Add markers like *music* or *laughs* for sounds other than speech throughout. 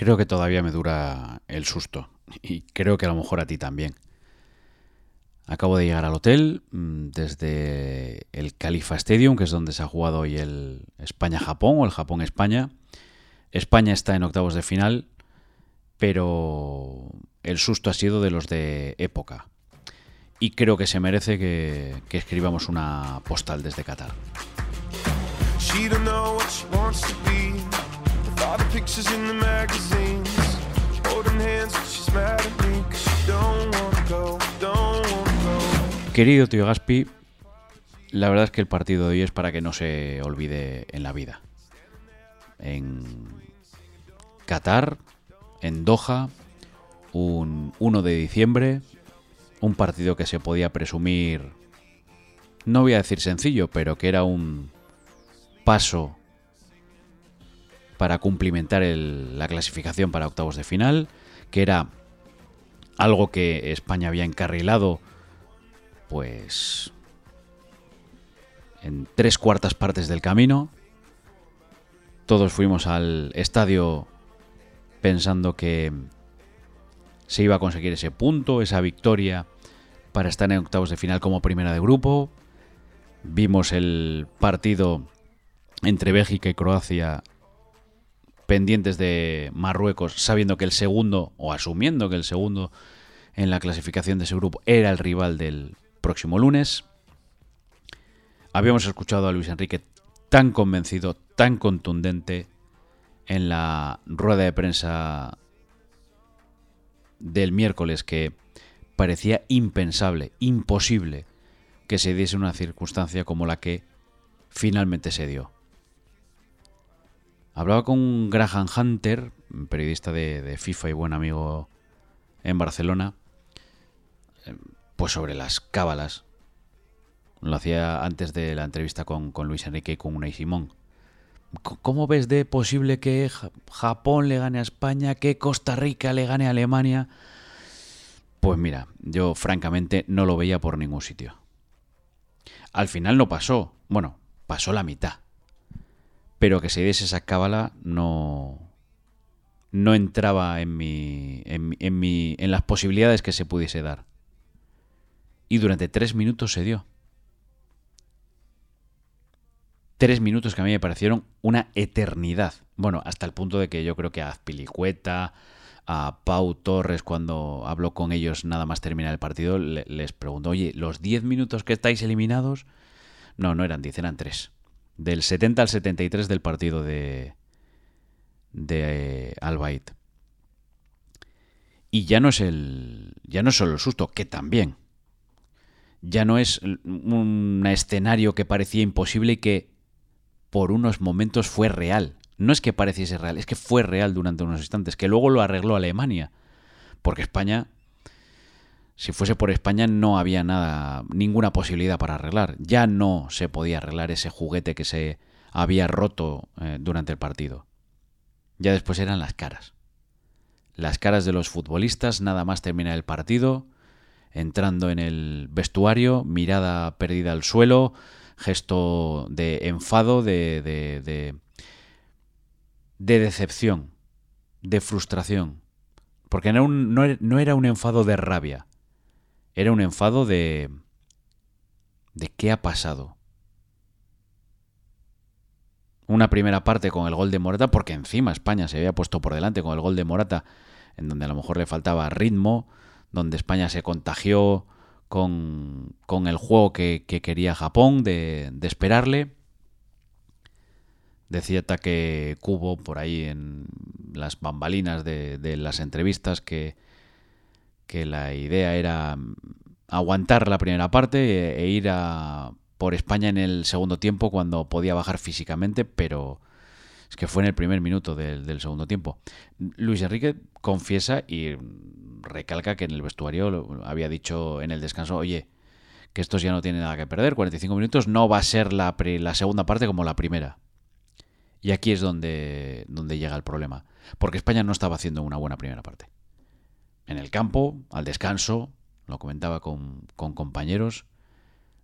creo que todavía me dura el susto. Y creo que a lo mejor a ti también. Acabo de llegar al hotel mm, desde el Califa Stadium, que es donde se ha jugado hoy el España-Japón o el Japón-España. España está en octavos de final, pero el susto ha sido de los de época. Y creo que se merece que, escribamos una postal desde Qatar. She. Querido tío Gaspi, la verdad es que el partido de hoy es para que no se olvide en la vida. En Qatar, en Doha, un 1 de diciembre, un partido que se podía presumir, no voy a decir sencillo, pero que era un paso para cumplimentar la clasificación para octavos de final, que era algo que España había encarrilado, pues en tres cuartas partes del camino. Todos fuimos al estadio pensando que se iba a conseguir ese punto, esa victoria para estar en octavos de final como primera de grupo. Vimos el partido entre Bélgica y Croacia pendientes de Marruecos, sabiendo que el segundo, o asumiendo que el segundo en la clasificación de ese grupo era el rival del próximo lunes. Habíamos escuchado a Luis Enrique tan convencido, tan contundente en la rueda de prensa del miércoles que parecía impensable, imposible que se diese una circunstancia como la que finalmente se dio. Hablaba con Graham Hunter, periodista de, FIFA y buen amigo en Barcelona, eh, pues sobre las cábalas. Lo hacía antes de la entrevista con, Luis Enrique y con Unai Simón. ¿Cómo ves de posible que Japón le gane a España, que Costa Rica le gane a Alemania? Pues mira, yo francamente no lo veía por ningún sitio. Al final no pasó. Bueno, pasó la mitad pero que se diese esa cábala no, no entraba en, mi, en, en las posibilidades que se pudiese dar. Y durante tres minutos se dio. Tres minutos que a mí me parecieron una eternidad. Bueno, hasta el punto de que yo creo que a Azpilicueta, a Pau Torres, cuando hablo con ellos nada más terminar el partido, les pregunto, oye, ¿los diez minutos que estáis eliminados? No, no eran diez, eran tres del 70 al 73 del partido de, de eh, Y ya no es el. Ya no es solo el susto, que también. Ya no es un escenario que parecía imposible y que por unos momentos fue real. No es que pareciese real, es que fue real durante unos instantes, que luego lo arregló Alemania. Porque España si fuese por España no había nada, ninguna posibilidad para arreglar. Ya no se podía arreglar ese juguete que se había roto eh, durante el partido. Ya después eran las caras. Las caras de los futbolistas, nada más termina el partido, entrando en el vestuario, mirada perdida al suelo, gesto de enfado, de, de, de, de decepción, de frustración. Porque no era un enfado de rabia, era un enfado de... ¿De qué ha pasado? Una primera parte con el gol de Morata, porque encima España se había puesto por delante con el gol de Morata, en donde a lo mejor le faltaba ritmo, donde España se contagió con, con el juego que, quería Japón de, de esperarle. Decía que Cubo por ahí en las bambalinas de, de las entrevistas que, que la idea era aguantar la primera parte e ir a por España en el segundo tiempo cuando podía bajar físicamente, pero es que fue en el primer minuto del, segundo tiempo. Luis Enrique confiesa y recalca que en el vestuario había dicho en el descanso, oye, que estos ya no tienen nada que perder, 45 minutos no va a ser la, la segunda parte como la primera. Y aquí es donde llega el problema, porque España no estaba haciendo una buena primera parte en el campo, al descanso, lo comentaba con, compañeros,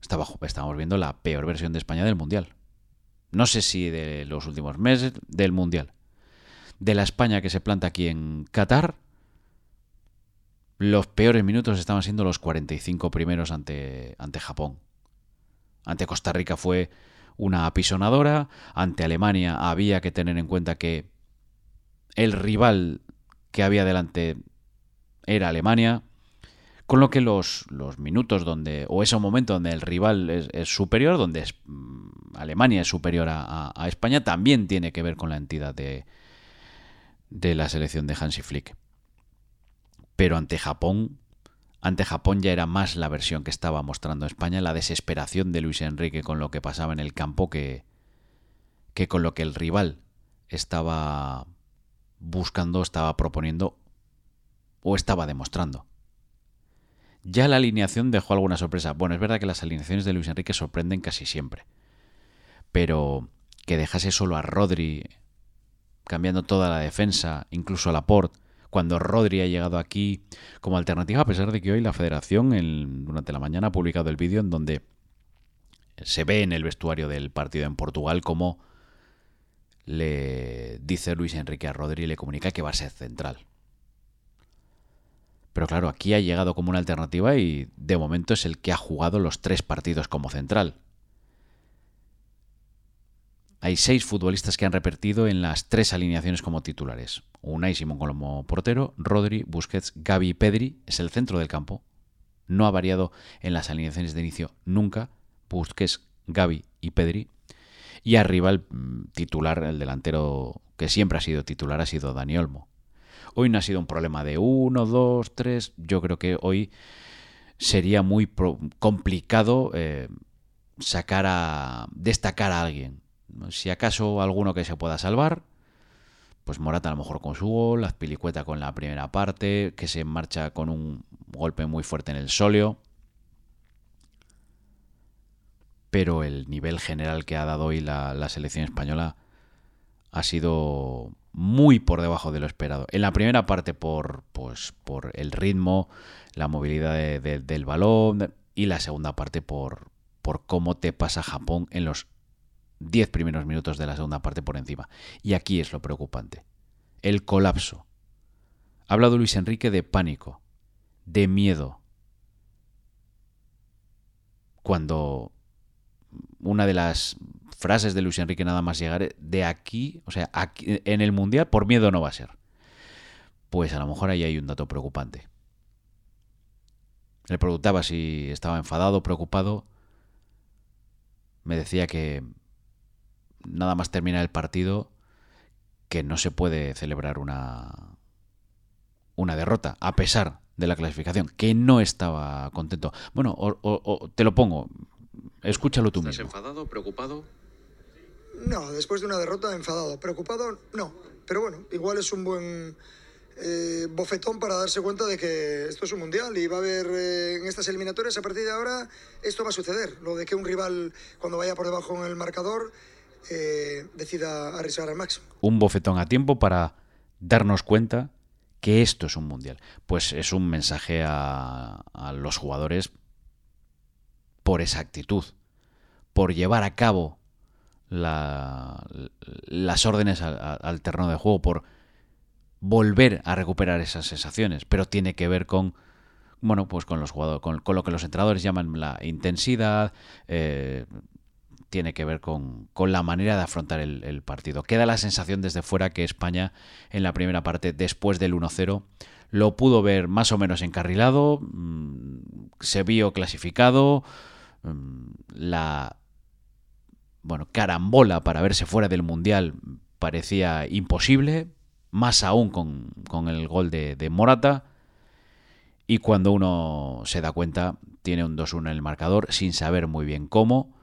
estábamos viendo la peor versión de España del Mundial. No sé si de los últimos meses, del Mundial. de la España que se planta aquí en Qatar, los peores minutos estaban siendo los 45 primeros ante, ante Japón. Ante Costa Rica fue una apisonadora, ante Alemania había que tener en cuenta que el rival que había delante era Alemania, con lo que los, los minutos donde, o ese momento donde el rival es, superior, donde es, mm, Alemania es superior a, España, también tiene que ver con la entidad de, de la selección de Hansi Flick. Pero ante Japón, ante Japón ya era más la versión que estaba mostrando España, la desesperación de Luis Enrique con lo que pasaba en el campo que, que con lo que el rival estaba buscando, estaba proponiendo o estaba demostrando. Ya la alineación dejó alguna sorpresa. Bueno, es verdad que las alineaciones de Luis Enrique sorprenden casi siempre. Pero que dejase solo a Rodri cambiando toda la defensa, incluso a Laporte, cuando Rodri ha llegado aquí como alternativa, a pesar de que hoy la federación durante la mañana ha publicado el vídeo en donde se ve en el vestuario del partido en Portugal como le dice Luis Enrique a Rodri y le comunica que va a ser central. Pero claro, aquí ha llegado como una alternativa y de momento es el que ha jugado los tres partidos como central. Hay seis futbolistas que han repetido en las tres alineaciones como titulares. Unai Simón como portero, Rodri, Busquets, Gaby y Pedri es el centro del campo. No ha variado en las alineaciones de inicio nunca. Busquets, Gaby y Pedri. Y arriba el mm, titular, el delantero que siempre ha sido titular, ha sido Dani Olmo. Hoy no ha sido un problema de uno, dos, tres. Yo creo que hoy sería muy complicado eh, sacar a. destacar a alguien. Si acaso alguno que se pueda salvar, pues Morata a lo mejor con su gol, Azpilicueta con la primera parte, que se marcha con un golpe muy fuerte en el solio. Pero el nivel general que ha dado hoy la selección española ha sido muy por debajo de lo esperado. En la primera parte por, pues, por el ritmo, la movilidad del balón y la segunda parte por, por cómo te pasa Japón en los 10 primeros minutos de la segunda parte por encima. Y aquí es lo preocupante. El colapso. Ha hablado Luis Enrique de pánico, de miedo. Cuando una de las frases de Luis Enrique nada más llegar de aquí, o sea, aquí, en el Mundial por miedo no va a ser. Pues a lo mejor ahí hay un dato preocupante. Le preguntaba si estaba enfadado, preocupado. Me decía que nada más termina el partido que no se puede celebrar una una derrota a pesar de la clasificación, que no estaba contento. Bueno, o, te lo pongo, escúchalo tú ¿Estás enfadado, preocupado? No, después de una derrota enfadado. Preocupado, no. Pero bueno, igual es un buen eh, bofetón para darse cuenta de que esto es un mundial y va a haber eh, en estas eliminatorias, a partir de ahora, esto va a suceder. Lo de que un rival, cuando vaya por debajo en el marcador, eh, decida arriesgar al máximo. Un bofetón a tiempo para darnos cuenta que esto es un mundial. Pues es un mensaje a, a los jugadores por esa actitud, por llevar a cabo las órdenes al, terreno de juego, por volver a recuperar esas sensaciones, pero tiene que ver con bueno, pues con los jugadores, con, lo que los entrenadores llaman la intensidad, eh, tiene que ver con, la manera de afrontar el, partido. Queda la sensación desde fuera que España en la primera parte, después del 1-0, lo pudo ver más o menos encarrilado, mm, se vio clasificado, mm, la bueno, carambola para verse fuera del Mundial parecía imposible, más aún con, el gol de, Morata. Y cuando uno se da cuenta, tiene un 2-1 en el marcador sin saber muy bien cómo.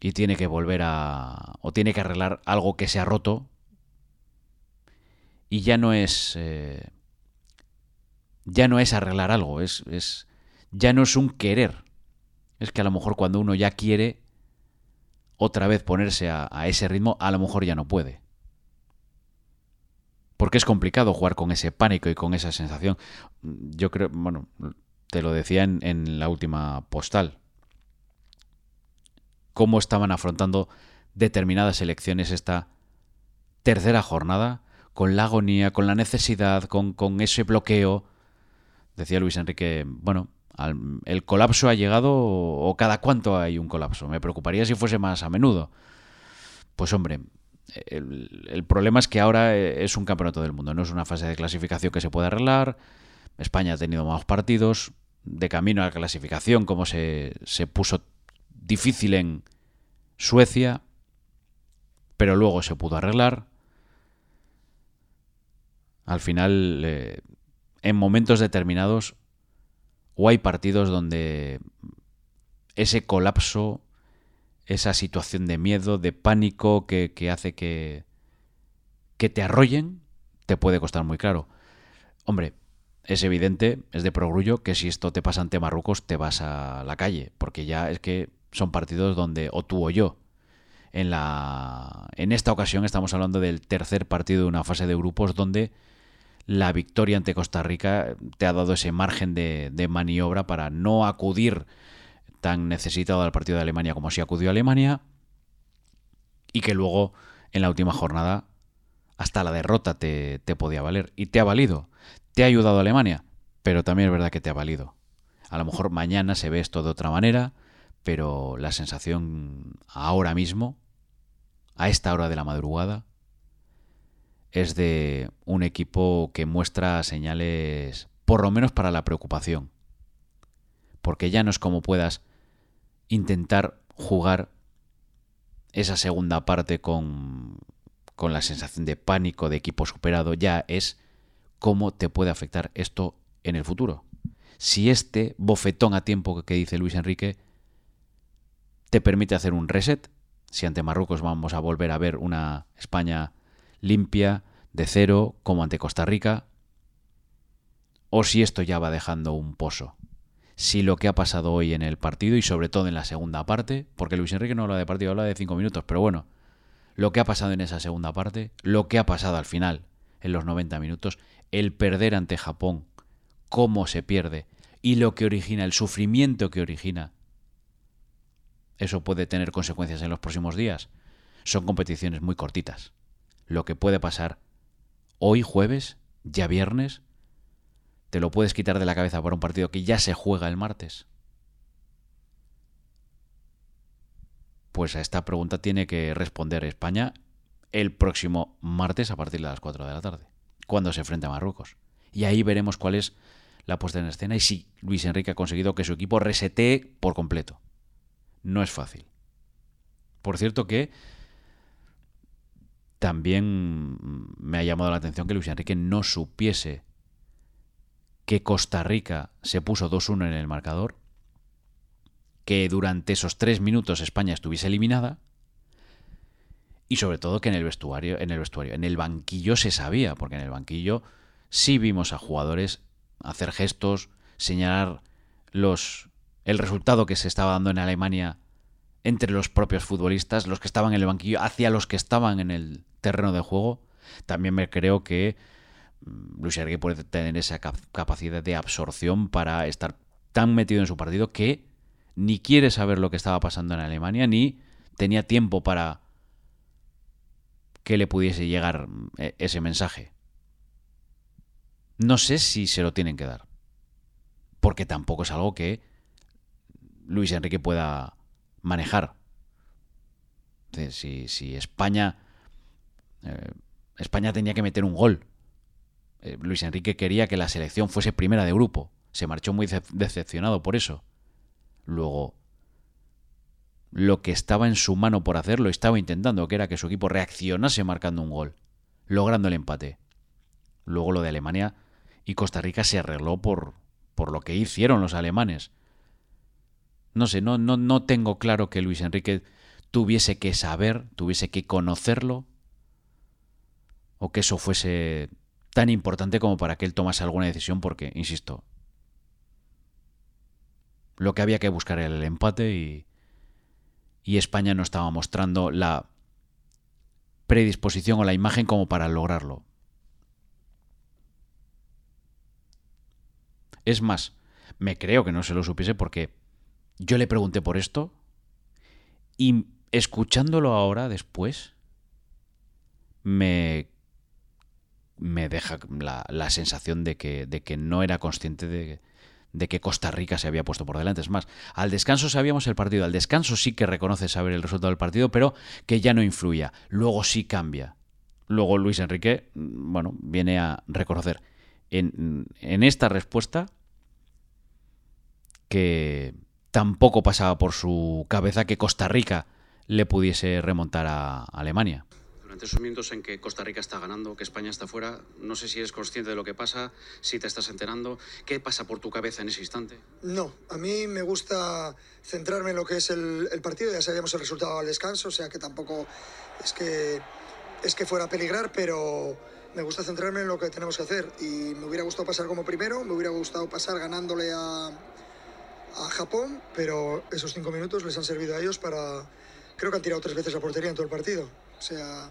Y tiene que volver a... o tiene que arreglar algo que se ha roto. Y ya no es... Eh, ya no es arreglar algo, es, es... ya no es un querer. Es que a lo mejor cuando uno ya quiere, otra vez ponerse a, ese ritmo, a lo mejor ya no puede. Porque es complicado jugar con ese pánico y con esa sensación. Yo creo, bueno, te lo decía en, la última postal. Cómo estaban afrontando determinadas elecciones esta tercera jornada, con la agonía, con la necesidad, con ese bloqueo. Decía Luis Enrique, bueno, el colapso ha llegado o cada cuánto hay un colapso. Me preocuparía si fuese más a menudo. Pues hombre, el, problema es que ahora es un campeonato del mundo, no es una fase de clasificación que se puede arreglar. España ha tenido más partidos. De camino a la clasificación, como se, se puso difícil en Suecia, pero luego se pudo arreglar. Al final, eh, en momentos determinados, o hay partidos donde ese colapso, esa situación de miedo, de pánico que, hace que, que te arrollen, te puede costar muy claro. Hombre, es evidente, es de progrullo, que si esto te pasa ante Marruecos te vas a la calle, porque ya es que son partidos donde o tú o yo. En, la, en esta ocasión estamos hablando del tercer partido de una fase de grupos donde la victoria ante Costa Rica te ha dado ese margen de, maniobra para no acudir tan necesitado al partido de Alemania como si acudió a Alemania y que luego en la última jornada hasta la derrota te, te podía valer y te ha valido. Te ha ayudado Alemania, pero también es verdad que te ha valido. A lo mejor mañana se ve esto de otra manera, pero la sensación ahora mismo, a esta hora de la madrugada, es de un equipo que muestra señales, por lo menos para la preocupación. Porque ya no es como puedas intentar jugar esa segunda parte con, con la sensación de pánico de equipo superado, ya es cómo te puede afectar esto en el futuro. Si este bofetón a tiempo que dice Luis Enrique te permite hacer un reset, si ante Marruecos vamos a volver a ver una España limpia, de cero, como ante Costa Rica, o si esto ya va dejando un pozo. Si lo que ha pasado hoy en el partido y sobre todo en la segunda parte, porque Luis Enrique no habla de partido, habla de cinco minutos, pero bueno, lo que ha pasado en esa segunda parte, lo que ha pasado al final, en los 90 minutos, el perder ante Japón, cómo se pierde y lo que origina, el sufrimiento que origina, eso puede tener consecuencias en los próximos días. Son competiciones muy cortitas lo que puede pasar hoy jueves, ya viernes, te lo puedes quitar de la cabeza para un partido que ya se juega el martes. Pues a esta pregunta tiene que responder España el próximo martes a partir de las 4 de la tarde, cuando se enfrente a Marruecos. Y ahí veremos cuál es la puesta en escena y si Luis Enrique ha conseguido que su equipo resetee por completo. No es fácil. Por cierto que también me ha llamado la atención que Luis Enrique no supiese que Costa Rica se puso 2-1 en el marcador, que durante esos tres minutos España estuviese eliminada y sobre todo que en el vestuario, en el vestuario, en el banquillo se sabía, porque en el banquillo sí vimos a jugadores hacer gestos, señalar los el resultado que se estaba dando en Alemania entre los propios futbolistas, los que estaban en el banquillo, hacia los que estaban en el terreno de juego. También me creo que mm, Luis Enrique puede tener esa capacidad de absorción para estar tan metido en su partido que ni quiere saber lo que estaba pasando en Alemania, ni tenía tiempo para que le pudiese llegar mm, e-, ese mensaje. No sé si se lo tienen que dar, porque tampoco es algo que Luis Enrique pueda manejar. Si, si España, eh, España tenía que meter un gol. Eh, Luis Enrique quería que la selección fuese primera de grupo. Se marchó muy decepcionado por eso. Luego, lo que estaba en su mano por hacerlo, estaba intentando, que era que su equipo reaccionase marcando un gol, logrando el empate. Luego lo de Alemania y Costa Rica se arregló por, por lo que hicieron los alemanes. No sé, no, no, no tengo claro que Luis Enrique tuviese que saber, tuviese que conocerlo, o que eso fuese tan importante como para que él tomase alguna decisión, porque, insisto, lo que había que buscar era el empate y, y España no estaba mostrando la predisposición o la imagen como para lograrlo. Es más, me creo que no se lo supiese porque yo le pregunté por esto y escuchándolo ahora después, me, me deja la, sensación de que, de que no era consciente de, de que Costa Rica se había puesto por delante. Es más, al descanso sabíamos el partido, al descanso sí que reconoce saber el resultado del partido, pero que ya no influía. Luego sí cambia. Luego Luis Enrique, mm, bueno, viene a reconocer en, en esta respuesta que tampoco pasaba por su cabeza que Costa Rica le pudiese remontar a Alemania durante esos minutos en que Costa Rica está ganando, que España está fuera, no sé si eres consciente de lo que pasa, si te estás enterando, ¿qué pasa por tu cabeza en ese instante? No, a mí me gusta centrarme en lo que es el, partido, ya sabíamos el resultado al descanso, o sea que tampoco es que, es que fuera a peligrar, pero me gusta centrarme en lo que tenemos que hacer y me hubiera gustado pasar como primero, me hubiera gustado pasar ganándole a, a Japón, pero esos cinco minutos les han servido a ellos para... Creo que han tirado tres veces la portería en todo el partido. O sea,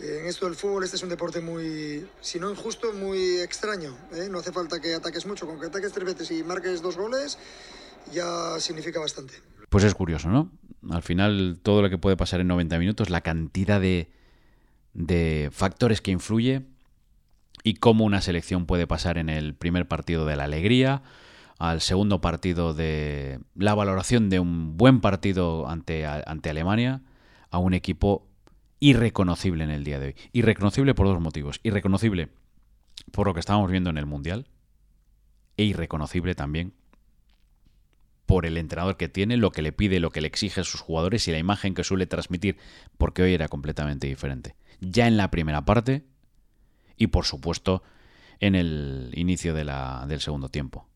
en esto del fútbol este es un deporte muy, si no injusto, muy extraño. ¿eh? No hace falta que ataques mucho, con que ataques tres veces y marques dos goles ya significa bastante. Pues es curioso, ¿no? Al final todo lo que puede pasar en 90 minutos, la cantidad de, de factores que influye y cómo una selección puede pasar en el primer partido de la alegría, al segundo partido de la valoración de un buen partido ante, ante Alemania, a un equipo irreconocible en el día de hoy. Irreconocible por dos motivos. Irreconocible por lo que estábamos viendo en el Mundial e irreconocible también por el entrenador que tiene, lo que le pide, lo que le exige a sus jugadores y la imagen que suele transmitir, porque hoy era completamente diferente. Ya en la primera parte y por supuesto en el inicio del segundo tiempo.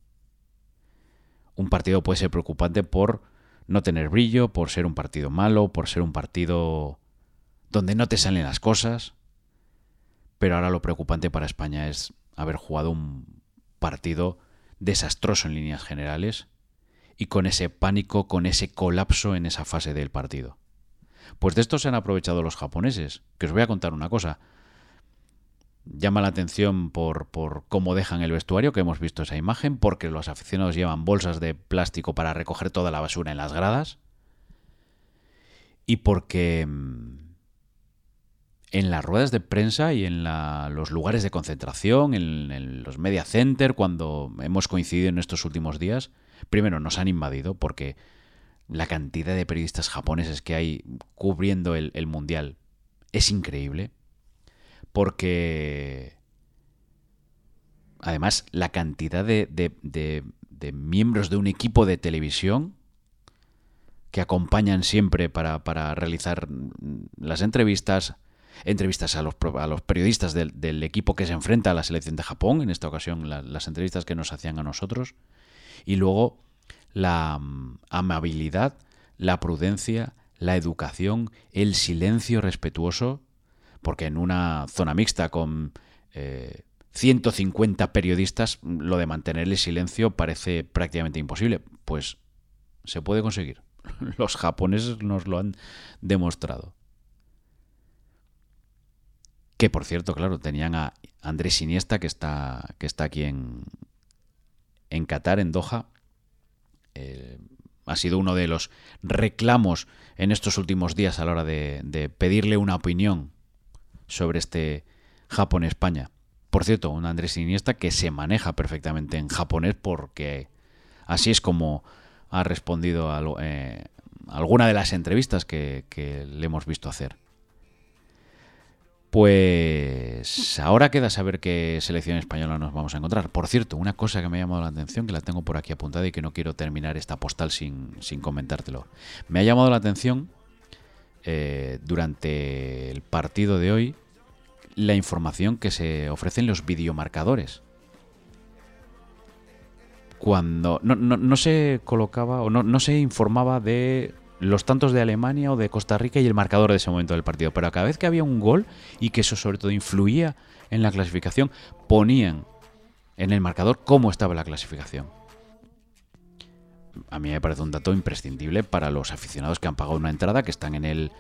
Un partido puede ser preocupante por no tener brillo, por ser un partido malo, por ser un partido donde no te salen las cosas. Pero ahora lo preocupante para España es haber jugado un partido desastroso en líneas generales y con ese pánico, con ese colapso en esa fase del partido. Pues de esto se han aprovechado los japoneses, que os voy a contar una cosa. Llama la atención por, por, cómo dejan el vestuario, que hemos visto esa imagen, porque los aficionados llevan bolsas de plástico para recoger toda la basura en las gradas. Y porque mm, en las ruedas de prensa y en los lugares de concentración, en, los media center, cuando hemos coincidido en estos últimos días, primero nos han invadido porque la cantidad de periodistas japoneses que hay cubriendo el, mundial es increíble. Porque además la cantidad de, de, miembros de un equipo de televisión que acompañan siempre para, para realizar las entrevistas, entrevistas a los, a los periodistas del, equipo que se enfrenta a la selección de Japón, en esta ocasión las entrevistas que nos hacían a nosotros, y luego la mm, amabilidad, la prudencia, la educación, el silencio respetuoso, porque en una zona mixta con 150 eh, periodistas, lo de mantener el silencio parece prácticamente imposible. Pues se puede conseguir. *laughs* Los japoneses nos lo han demostrado. Que por cierto, claro, tenían a Andrés Iniesta, que está, que está aquí en, en Qatar, en Doha. Eh, ha sido uno de los reclamos en estos últimos días a la hora de, pedirle una opinión sobre este Japón-España. Por cierto, un Andrés Iniesta que se maneja perfectamente en japonés porque así es como ha respondido a, eh, alguna de las entrevistas que le hemos visto hacer. Pues ahora queda saber qué selección española nos vamos a encontrar. Por cierto, una cosa que me ha llamado la atención, que la tengo por aquí apuntada y que no quiero terminar esta postal sin, comentártelo. Me ha llamado la atención eh, durante el partido de hoy la información que se ofrece en los videomarcadores. Cuando no, no se colocaba o no, no se informaba de los tantos de Alemania o de Costa Rica y el marcador de ese momento del partido. Pero cada vez que había un gol y que eso sobre todo influía en la clasificación, ponían en el marcador cómo estaba la clasificación. A mí me parece un dato imprescindible para los aficionados que han pagado una entrada, que están en el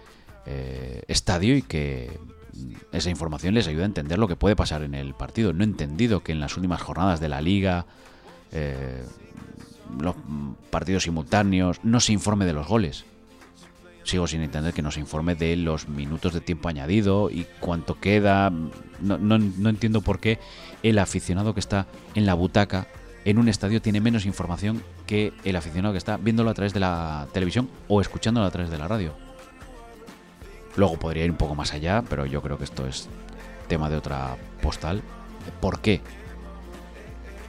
eh, estadio y que esa información les ayuda a entender lo que puede pasar en el partido. No he entendido que en las últimas jornadas de la liga, eh, los partidos simultáneos, no se informe de los goles. sigo sin entender que nos informe de los minutos de tiempo añadido y cuánto queda. No, no, no entiendo por qué el aficionado que está en la butaca en un estadio tiene menos información que el aficionado que está viéndolo a través de la televisión o escuchándolo a través de la radio. Luego podría ir un poco más allá, pero yo creo que esto es tema de otra postal. ¿Por qué?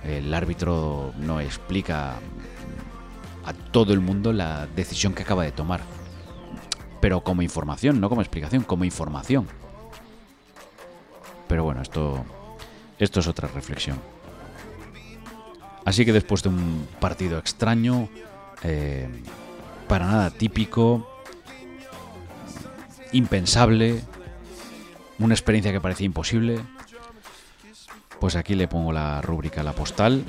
El árbitro no explica a todo el mundo la decisión que acaba de tomar. Pero como información, no como explicación, como información. Pero bueno, esto, esto es otra reflexión. Así que después de un partido extraño, eh, para nada típico, impensable, una experiencia que parecía imposible, pues aquí le pongo la rúbrica La Postal,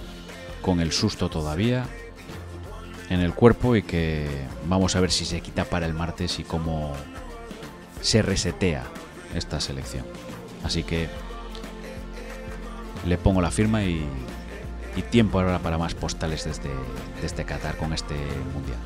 con el susto todavía en el cuerpo y que vamos a ver si se quita para el martes y cómo se resetea esta selección. Así que le pongo la firma y y tiempo ahora para más postales desde, desde Qatar con este mundial.